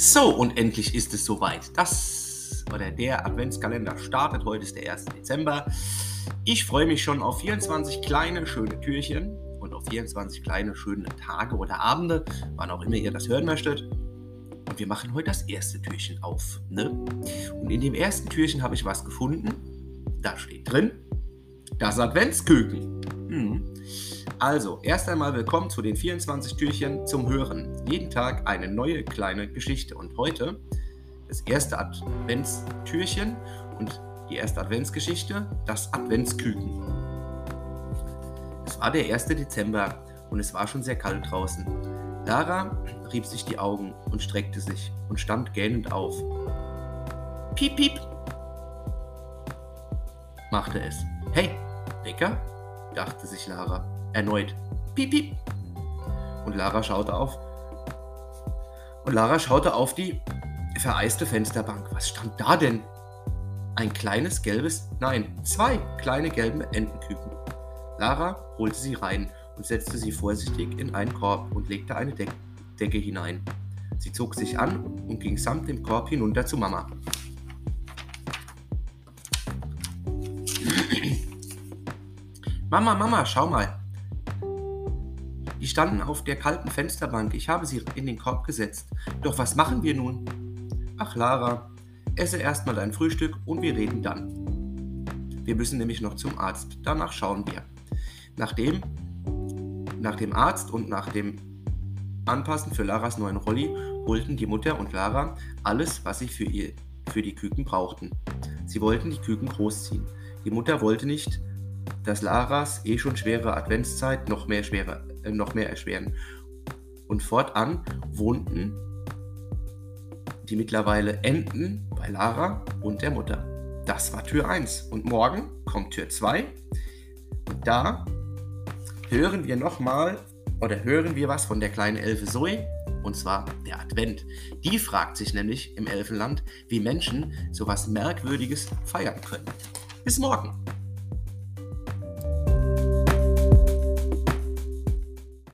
So, und endlich ist es soweit. Das oder der Adventskalender startet. Heute ist der 1. Dezember. Ich freue mich schon auf 24 kleine, schöne Türchen und auf 24 kleine, schöne Tage oder Abende, wann auch immer ihr das hören möchtet. Und wir machen heute das erste Türchen auf. Ne? Und in dem ersten Türchen habe ich was gefunden. Da steht drin, das Adventsküken. Hm. Also, erst einmal willkommen zu den 24 Türchen zum Hören. Jeden Tag eine neue kleine Geschichte. Und heute das erste Adventstürchen und die erste Adventsgeschichte, das Adventsküken. Es war der 1. Dezember und es war schon sehr kalt draußen. Lara rieb sich die Augen und streckte sich und stand gähnend auf. Piep, piep, machte es. Hey, Wecker? dachte sich Lara. Erneut. Piep, piep. Und Lara schaute auf. Und Lara schaute auf die vereiste Fensterbank. Was stand da denn? Ein kleines gelbes, nein, zwei kleine gelbe Entenküken. Lara holte sie rein und setzte sie vorsichtig in einen Korb und legte eine Deck Decke hinein. Sie zog sich an und ging samt dem Korb hinunter zu Mama. Mama, Mama, schau mal. Die standen auf der kalten Fensterbank. Ich habe sie in den Korb gesetzt. Doch was machen wir nun? Ach, Lara, esse erstmal dein Frühstück und wir reden dann. Wir müssen nämlich noch zum Arzt. Danach schauen wir. Nachdem, nach dem Arzt und nach dem Anpassen für Laras neuen Rolli holten die Mutter und Lara alles, was sie für, ihr, für die Küken brauchten. Sie wollten die Küken großziehen. Die Mutter wollte nicht, dass Laras eh schon schwere Adventszeit noch mehr, schwere, äh, noch mehr erschweren. Und fortan wohnten die mittlerweile Enten bei Lara und der Mutter. Das war Tür 1. Und morgen kommt Tür 2. Und da hören wir nochmal oder hören wir was von der kleinen Elfe Zoe. Und zwar der Advent. Die fragt sich nämlich im Elfenland, wie Menschen sowas Merkwürdiges feiern können. Bis morgen.